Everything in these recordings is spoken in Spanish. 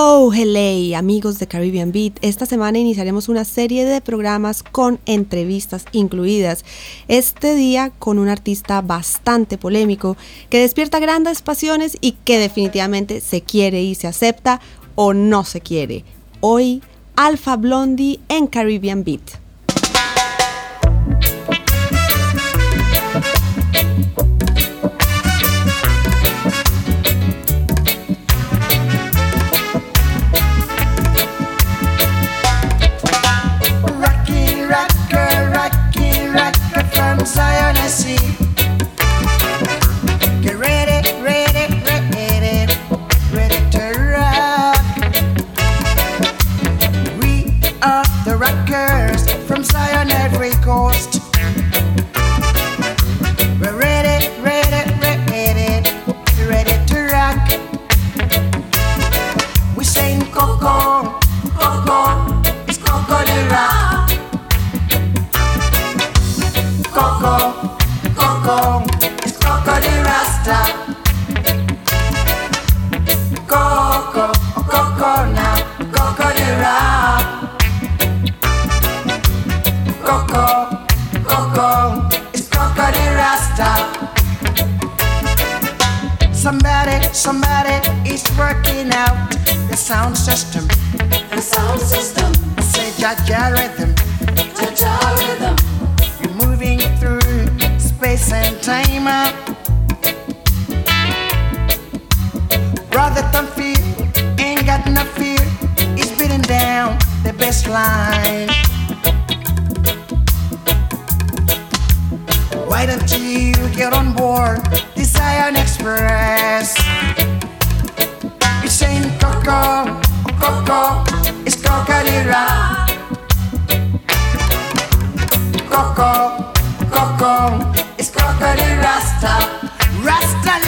Hello, hello, amigos de Caribbean Beat. Esta semana iniciaremos una serie de programas con entrevistas incluidas. Este día con un artista bastante polémico que despierta grandes pasiones y que definitivamente se quiere y se acepta o no se quiere. Hoy, Alpha Blondie en Caribbean Beat. Somebody, somebody is working out the sound system. The sound system, Say Jaja rhythm. Jaja rhythm, You're moving through space and time. Brother, don't fear, ain't got no fear. He's beating down the best line. Why don't you get on board Zion Express? You're saying Coco, Coco, it's Coca-Cola. Coco, Coco, it's the Rasta, Rasta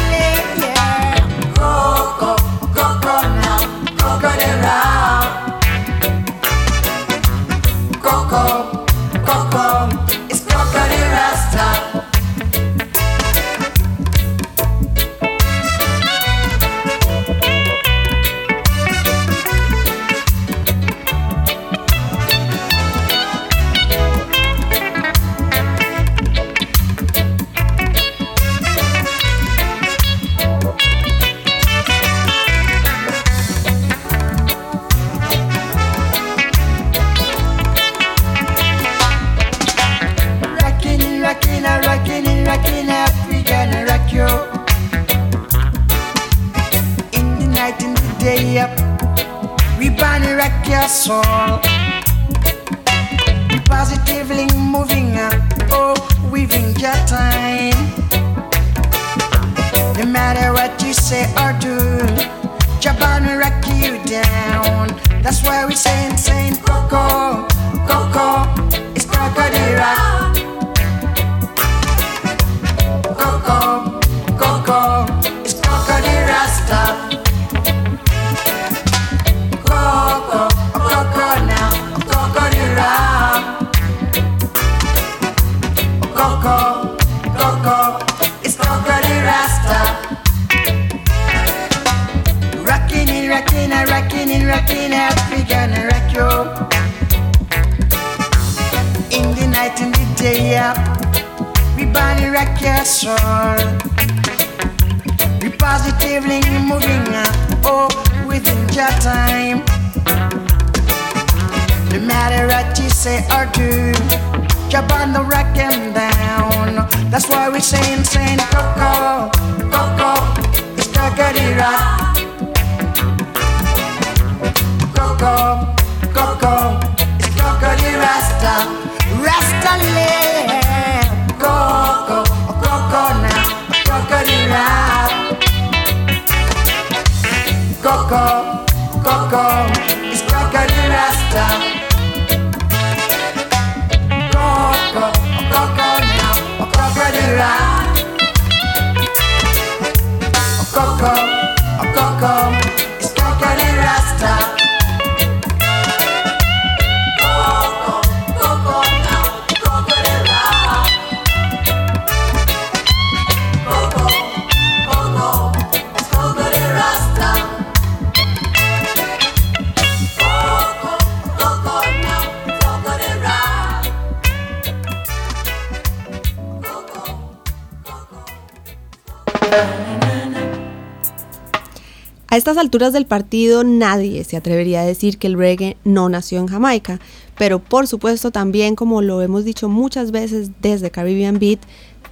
A estas alturas del partido nadie se atrevería a decir que el reggae no nació en Jamaica, pero por supuesto también como lo hemos dicho muchas veces desde Caribbean Beat,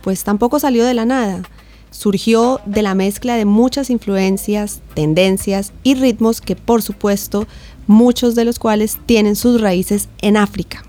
pues tampoco salió de la nada. Surgió de la mezcla de muchas influencias, tendencias y ritmos que por supuesto muchos de los cuales tienen sus raíces en África.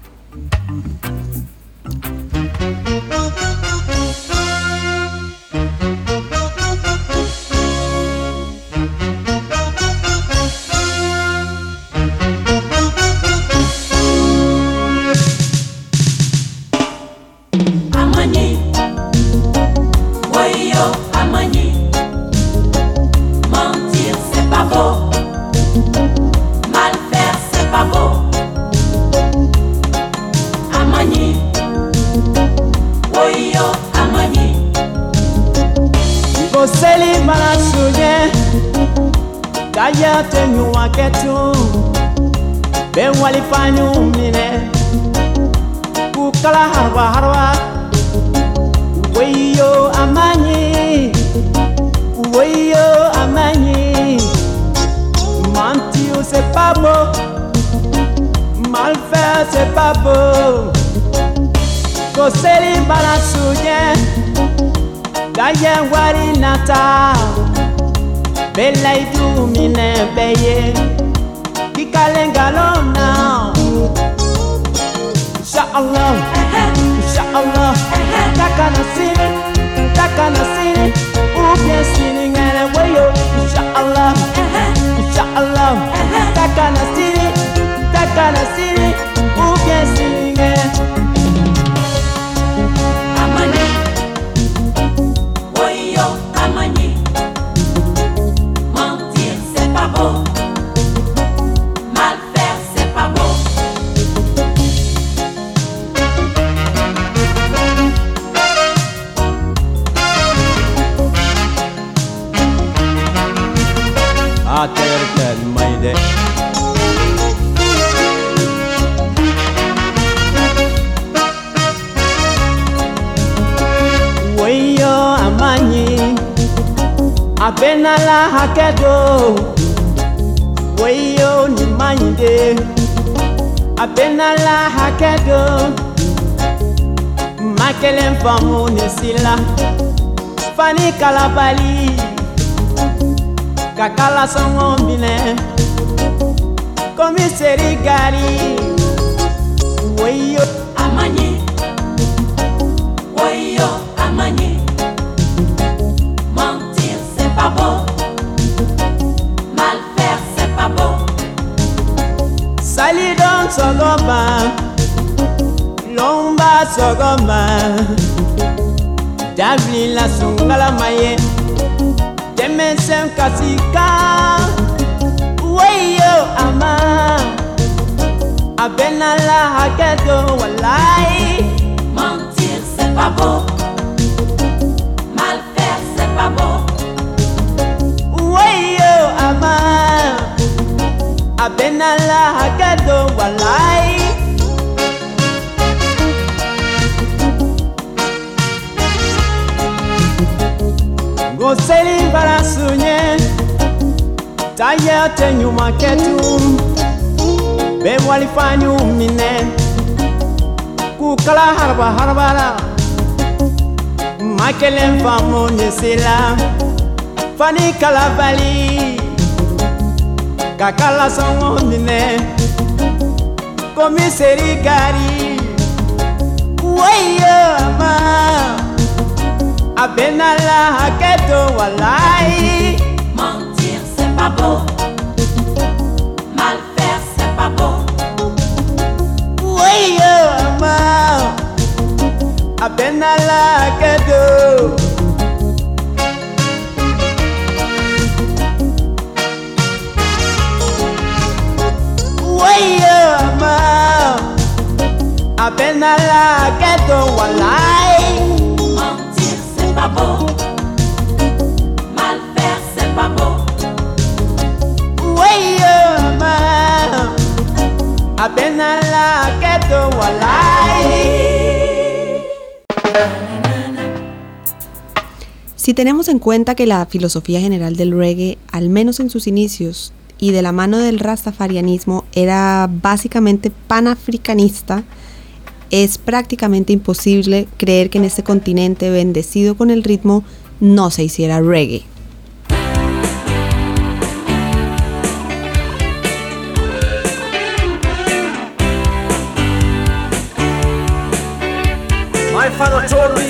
Haya tenyu waketu Ben walifanyu mine Kukala harwa harwa Uweyo amanyi Uweyo amanyi. Mantio se pabo Malfer se pabo. Koseli bala sunye Gayen wari natal Bela itu mine beye Kikalenga lona Inshallah Inshallah Takana sini Takana sini Ubye sini ngene weyo Inshallah Inshallah Fani kala bali Kakala sango mbine Komiseri gari Weyo masika weyo ama. Hakedo walai. Mentir c'est pas beau. Mal faire c'est pas beau. Weyo ama. Abenala hakedo walai. Goseli para sonhar táyé àtẹ̀yìn màkẹ́tù bẹ́ẹ̀ wàlífàáyù mi nẹ́ kú kala haraba haraba la makɛlɛ nfaamu nese la fani kala bali, kakala sɔngɔ minɛ komiseri gari. Woyoma a abenala haketo walai. Mal faire, c'est pas bon. Oui. Euh, à peine à la cadeau. Oui, euh, maman. À peine à la. Voilà. Mentir, c'est pas bon. Si tenemos en cuenta que la filosofía general del reggae, al menos en sus inicios, y de la mano del rastafarianismo, era básicamente panafricanista, es prácticamente imposible creer que en este continente bendecido con el ritmo no se hiciera reggae. told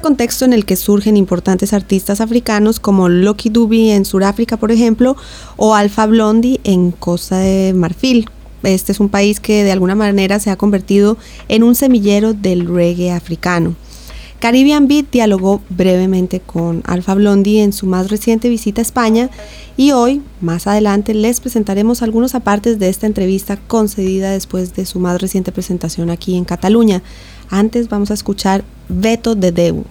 contexto en el que surgen importantes artistas africanos como Lucky Dube en Sudáfrica, por ejemplo, o Alpha Blondie en Costa de Marfil. Este es un país que de alguna manera se ha convertido en un semillero del reggae africano. Caribbean Beat dialogó brevemente con Alpha Blondie en su más reciente visita a España y hoy, más adelante, les presentaremos algunos apartes de esta entrevista concedida después de su más reciente presentación aquí en Cataluña. Antes vamos a escuchar Veto de Deu.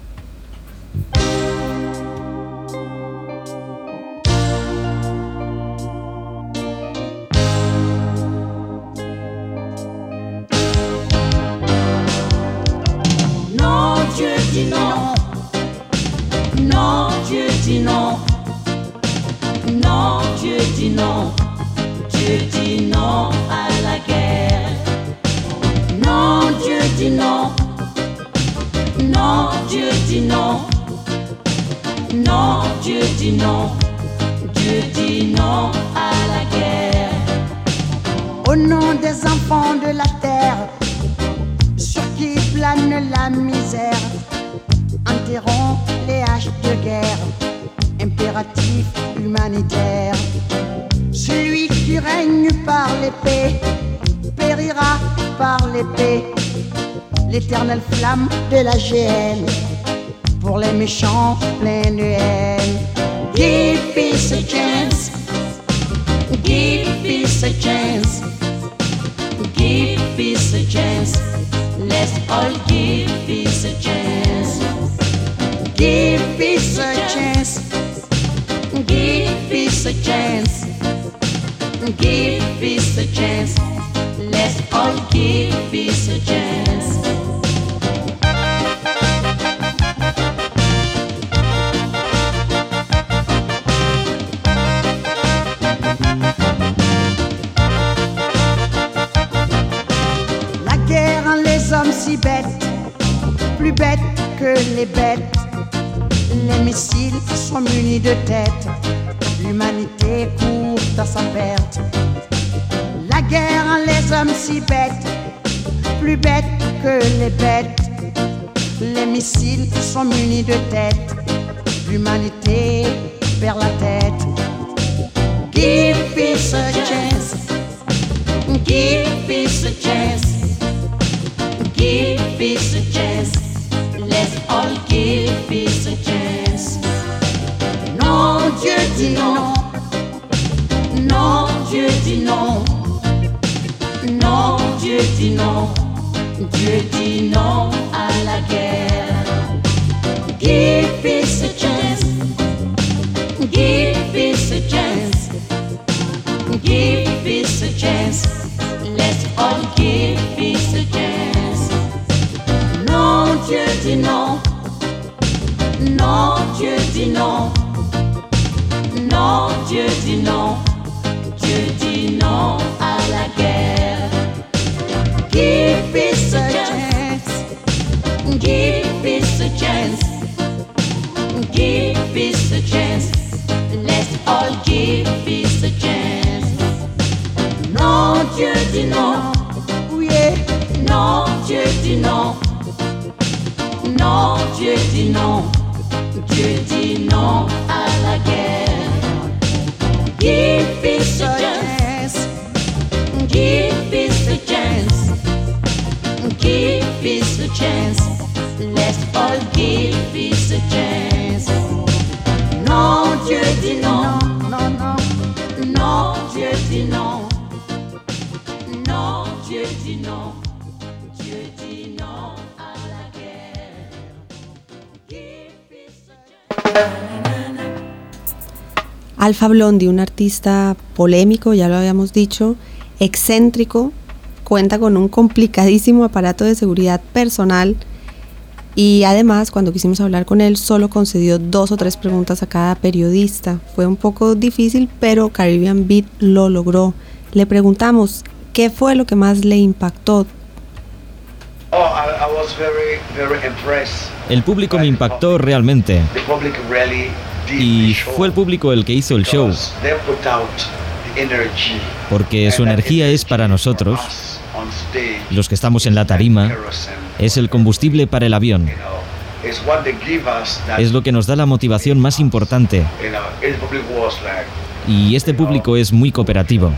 Non, Dieu dit non. Dieu dit non à la guerre. Au nom des enfants de la terre, sur qui plane la misère, enterrons les haches de guerre, impératif humanitaire. Celui qui règne par l'épée périra par l'épée, l'éternelle flamme de la GN pour les méchants pleins de haine. Give peace a chance. Give peace a chance. Give peace a chance. Let's all give peace a chance. Give peace a chance. Give peace a chance. Give peace a chance. Let's all give peace a chance. Si bêtes, plus bêtes que les bêtes. Les missiles sont munis de têtes, l'humanité court à sa perte. La guerre les hommes si bêtes, plus bêtes que les bêtes. Les missiles sont munis de têtes, l'humanité perd la tête. Give peace a chance. Give peace chance. Give peace a chance. Let's all give peace a chance. Non, Dieu dit non. Non, Dieu dit non. Non, Dieu dit non. Dieu dit non à la guerre. Give peace a chance. Give peace a chance. Give peace a chance. All give Dieu dit non. Non, Dieu dit non. Non, Dieu dit non. Dieu dit non à la guerre. Give peace a chance. Give peace a chance. Give peace a chance. Let's all give peace a chance. Non, Dieu dit non. Oui, non, Dieu dit non. Non, Dieu dit non. Dieu dit non à la guerre. Give peace a chance. Give peace a chance. Give peace a chance. Let's all give peace a chance. Non, Dieu dit non. Non, non. Non, Dieu dit non. Non, a chance. Alpha Blondie, un artista polémico, ya lo habíamos dicho, excéntrico, cuenta con un complicadísimo aparato de seguridad personal y además cuando quisimos hablar con él solo concedió dos o tres preguntas a cada periodista. Fue un poco difícil, pero Caribbean Beat lo logró. Le preguntamos qué fue lo que más le impactó el público me impactó realmente. Y fue el público el que hizo el show. Porque su energía es para nosotros, los que estamos en la tarima, es el combustible para el avión. Es lo que nos da la motivación más importante. Y este público es muy cooperativo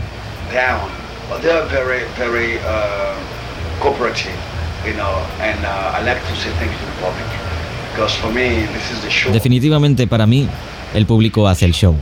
you know, and uh, I like to say thank you to the public. Because for me, this is the show. Definitivamente para mí, el público hace el show.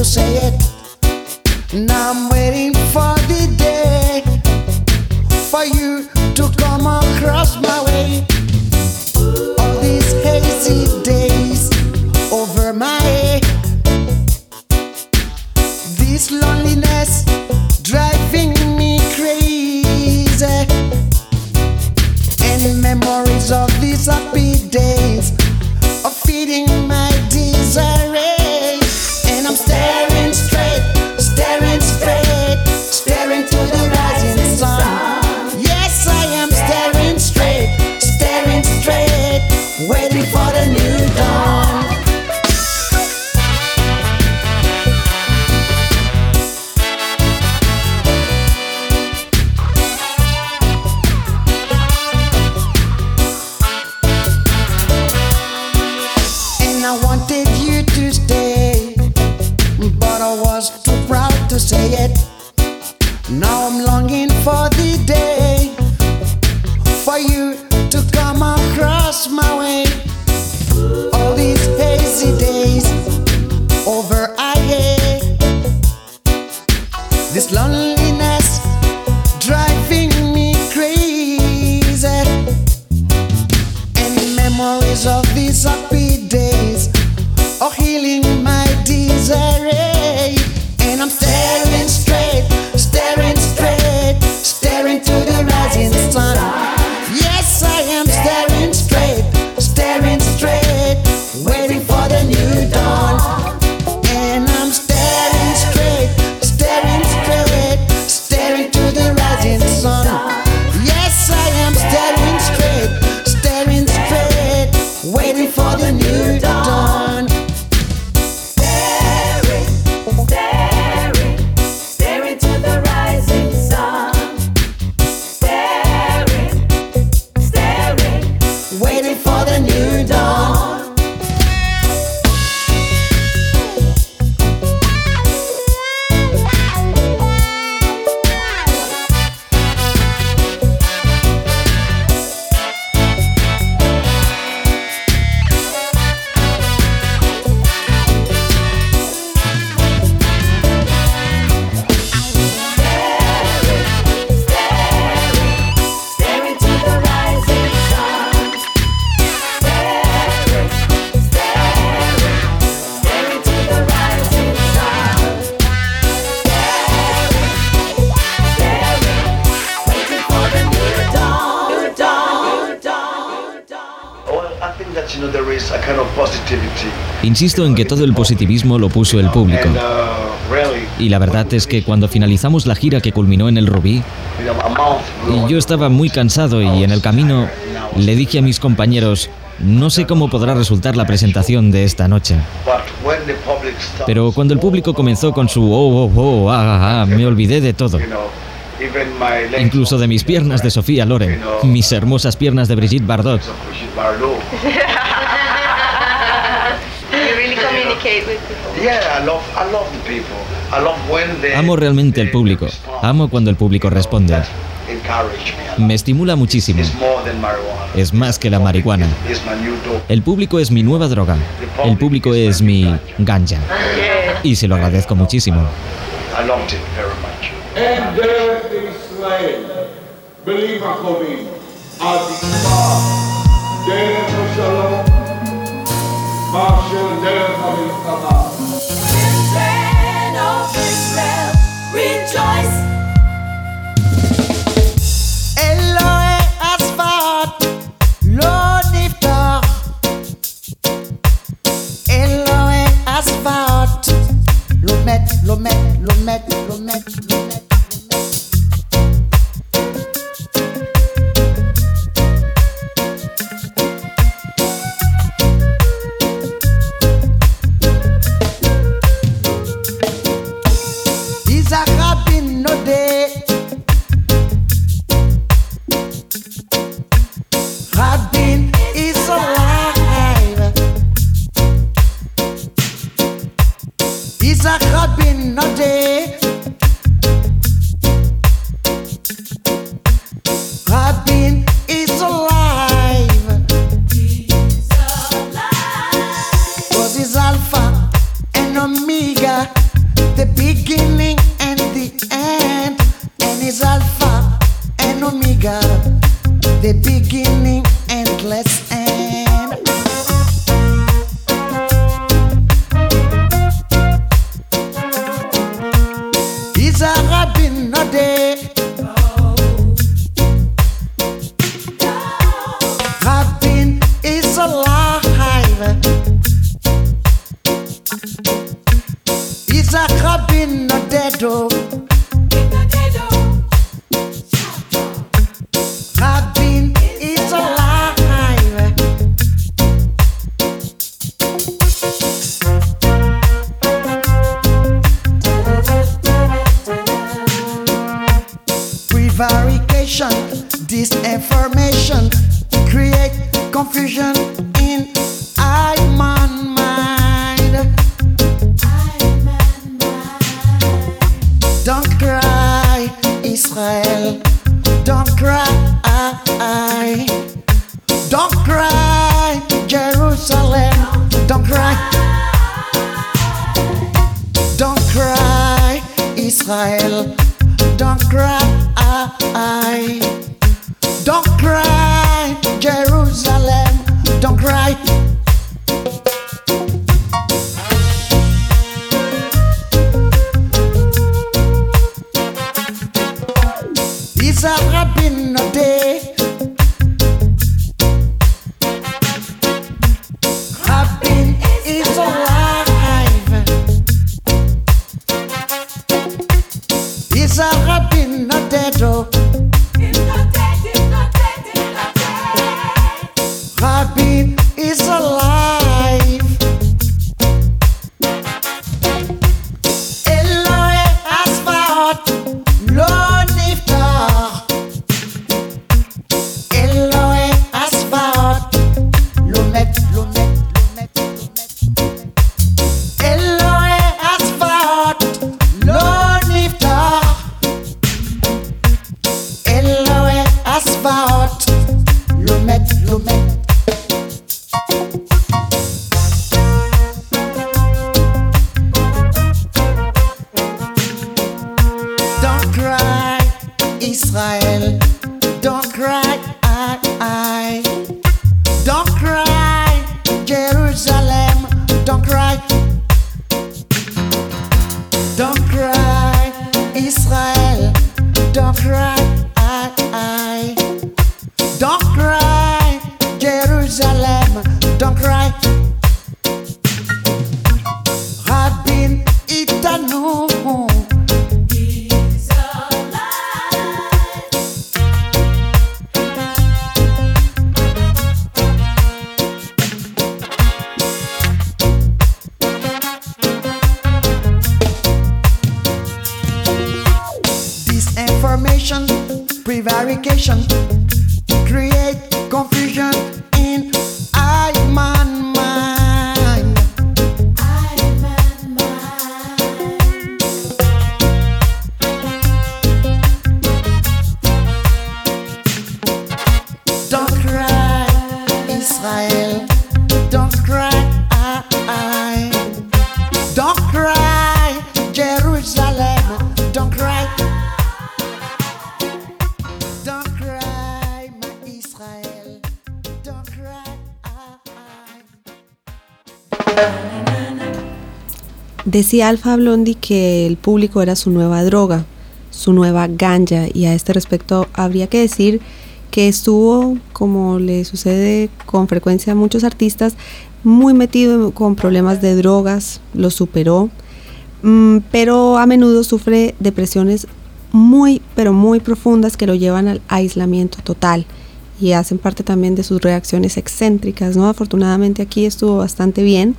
to say it. Insisto en que todo el positivismo lo puso el público. Y la verdad es que cuando finalizamos la gira que culminó en el Rubí, yo estaba muy cansado y en el camino le dije a mis compañeros, no sé cómo podrá resultar la presentación de esta noche. Pero cuando el público comenzó con su oh, oh, oh, ah, ah, ah" me olvidé de todo. Incluso de mis piernas de Sofía Loren, mis hermosas piernas de Brigitte Bardot. Communicate with people. Yeah, I love, I love the people. I love when they. Amo realmente al público. respond. Amo cuando el público responde. me estimula muchísimo. It's more than marijuana. Es más que la marihuana. El público es mi nueva droga. El público es mi ganja. Y se lo agradezco muchísimo. דרך השלום מאשר דרך המלחמה. Children of Israel, rejoice. אלוהי אספת לא נפתח אלוהי אספת לא מת, לא מת, לא Isaac Rabin, not dead, dog. asphalt Decía Alfa Blondi que el público era su nueva droga, su nueva ganja, y a este respecto habría que decir que estuvo, como le sucede con frecuencia a muchos artistas, muy metido con problemas de drogas, lo superó, mm, pero a menudo sufre depresiones muy, pero muy profundas que lo llevan al aislamiento total y hacen parte también de sus reacciones excéntricas, ¿no? Afortunadamente aquí estuvo bastante bien.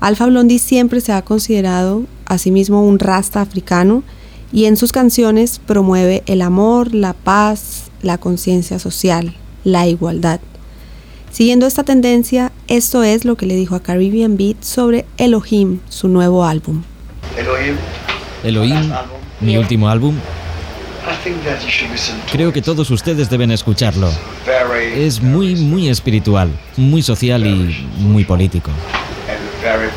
Alfa Blondie siempre se ha considerado a sí mismo un rasta africano y en sus canciones promueve el amor, la paz, la conciencia social, la igualdad. Siguiendo esta tendencia, esto es lo que le dijo a Caribbean Beat sobre Elohim, su nuevo álbum. Elohim, Elohim, mi último álbum, creo que todos ustedes deben escucharlo. Es muy, muy espiritual, muy social y muy político. very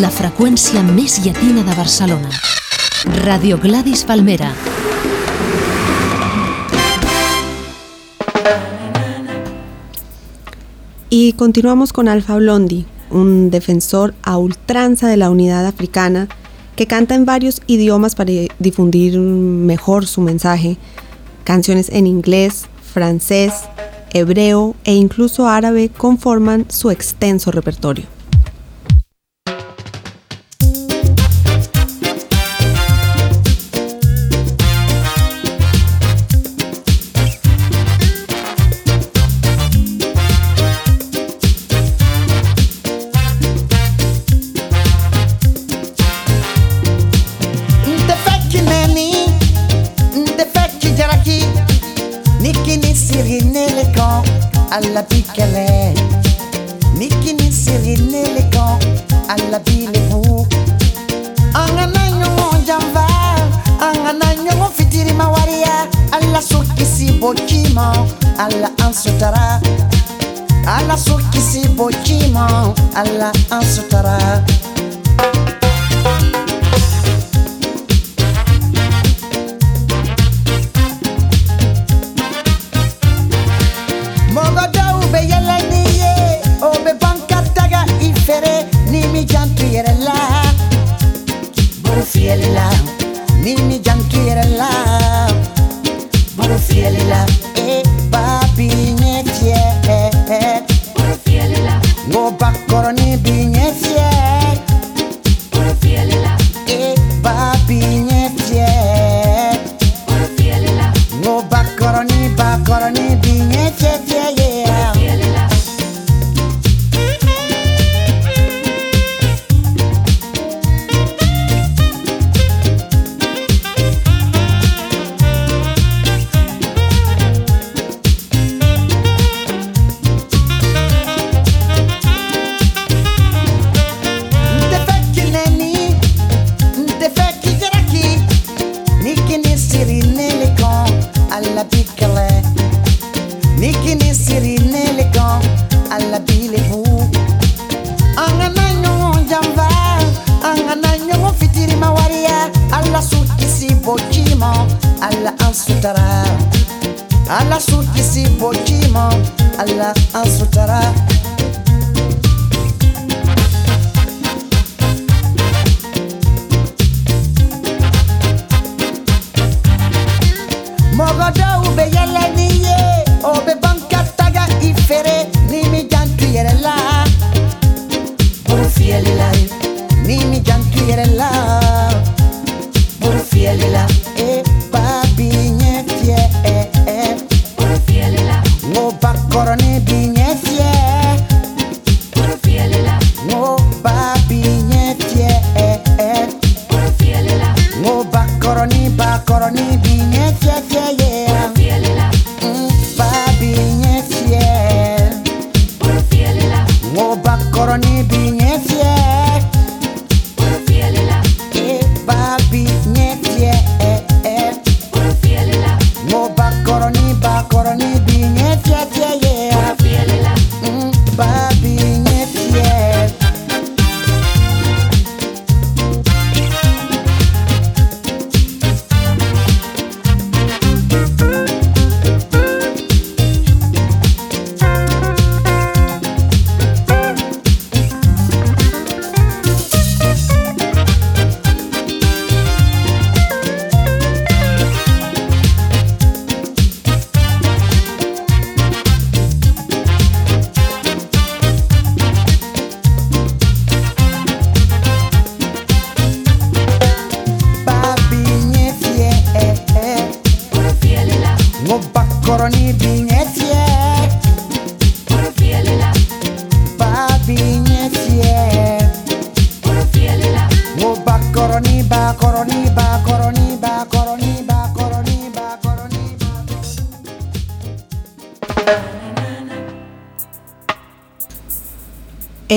la freqüència més llatina de Barcelona. Radio Gladys Palmera. Y continuamos con Alfa Blondi, un defensor a ultranza de la unidad africana que canta en varios idiomas para difundir mejor su mensaje. Canciones en inglés, francés, hebreo e incluso árabe conforman su extenso repertorio.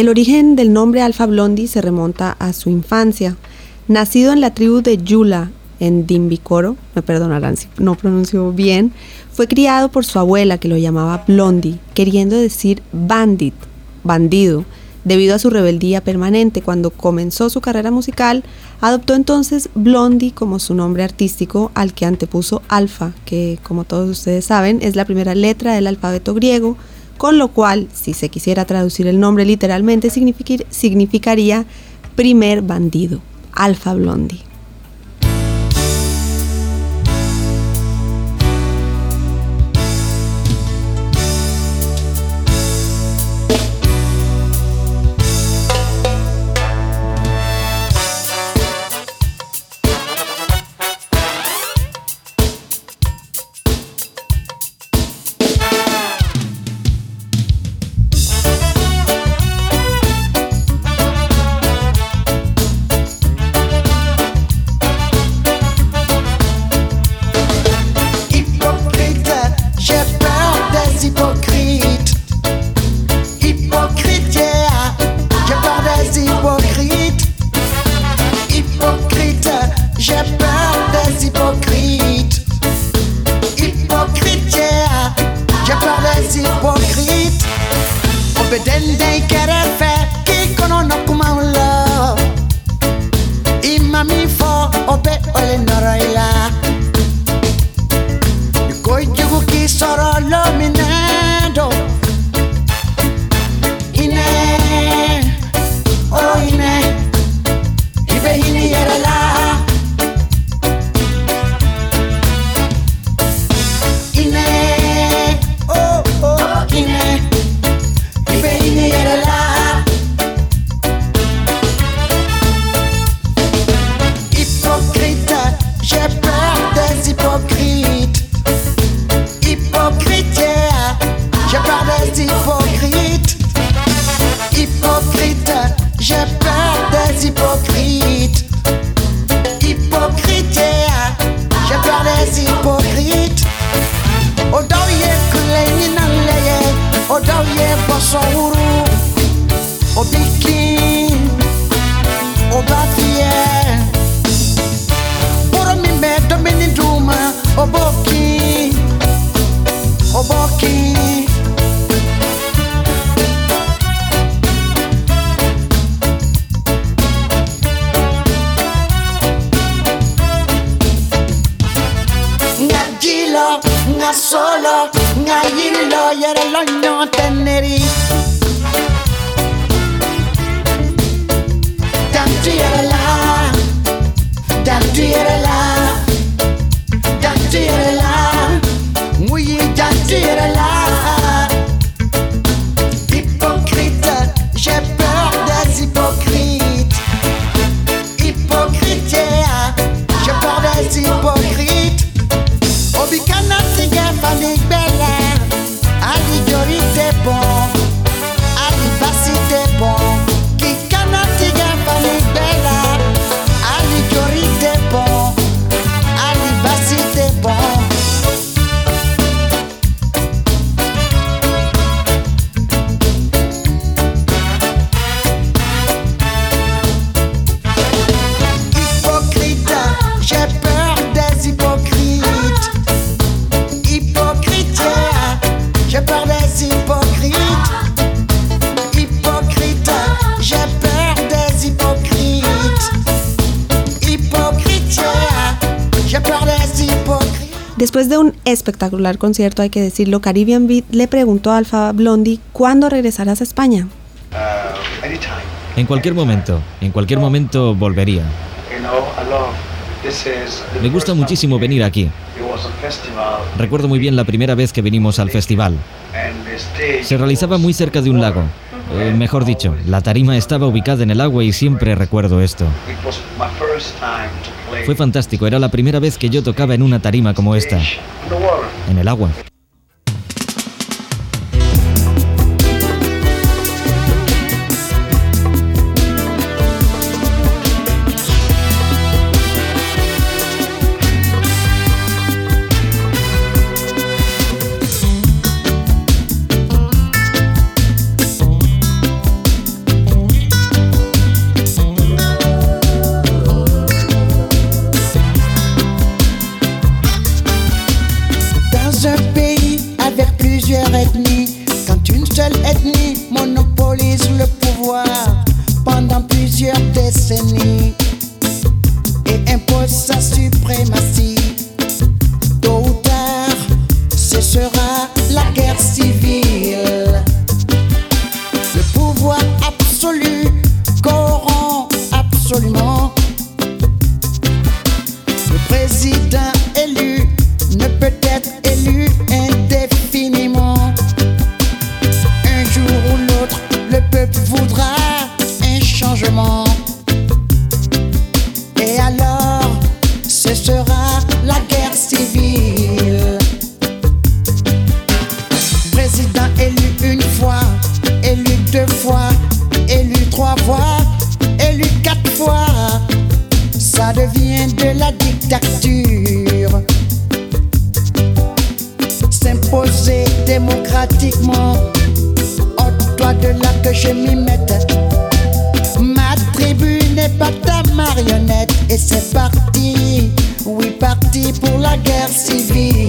El origen del nombre Alfa Blondi se remonta a su infancia. Nacido en la tribu de Yula, en Dimbicoro, me perdonarán si no pronunció bien, fue criado por su abuela que lo llamaba Blondi, queriendo decir bandit, bandido, debido a su rebeldía permanente. Cuando comenzó su carrera musical, adoptó entonces Blondie como su nombre artístico, al que antepuso Alfa, que como todos ustedes saben es la primera letra del alfabeto griego, con lo cual, si se quisiera traducir el nombre literalmente, significaría primer bandido, Alfa Blondi. solo. espectacular concierto, hay que decirlo, Caribbean Beat le preguntó a Alfa Blondie cuándo regresarás a España. En cualquier momento, en cualquier momento volvería. Me gusta muchísimo venir aquí. Recuerdo muy bien la primera vez que vinimos al festival. Se realizaba muy cerca de un lago. Eh, mejor dicho, la tarima estaba ubicada en el agua y siempre recuerdo esto. Fue fantástico, era la primera vez que yo tocaba en una tarima como esta en el agua. Black Cats TV.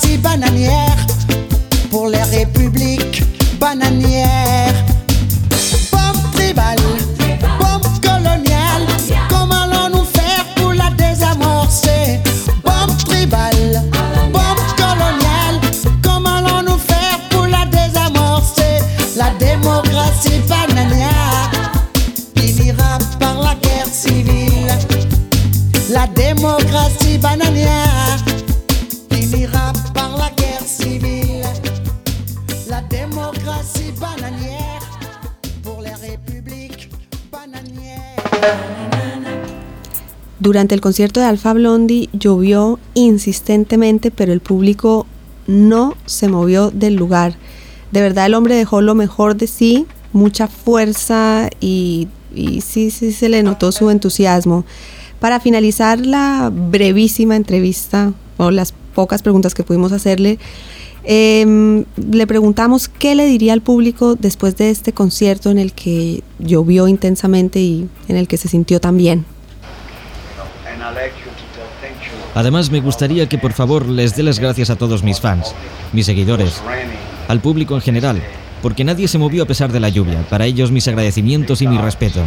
si bananière. Durante el concierto de Alfa Blondie llovió insistentemente, pero el público no se movió del lugar. De verdad el hombre dejó lo mejor de sí, mucha fuerza y, y sí, sí se le notó su entusiasmo. Para finalizar la brevísima entrevista o las pocas preguntas que pudimos hacerle, em, le preguntamos qué le diría al público después de este concierto en el que llovió intensamente y en el que se sintió tan bien. Además, me gustaría que por favor les dé las gracias a todos mis fans, mis seguidores, al público en general, porque nadie se movió a pesar de la lluvia. Para ellos mis agradecimientos y mi respeto.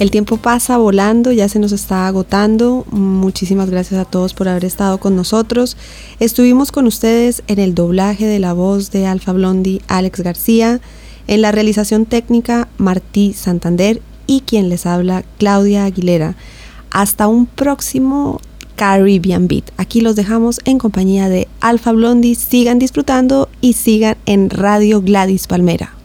El tiempo pasa volando, ya se nos está agotando. Muchísimas gracias a todos por haber estado con nosotros. Estuvimos con ustedes en el doblaje de la voz de Alfa Blondie, Alex García, en la realización técnica, Martí Santander y quien les habla, Claudia Aguilera. Hasta un próximo Caribbean Beat. Aquí los dejamos en compañía de Alfa Blondie. Sigan disfrutando y sigan en Radio Gladys Palmera.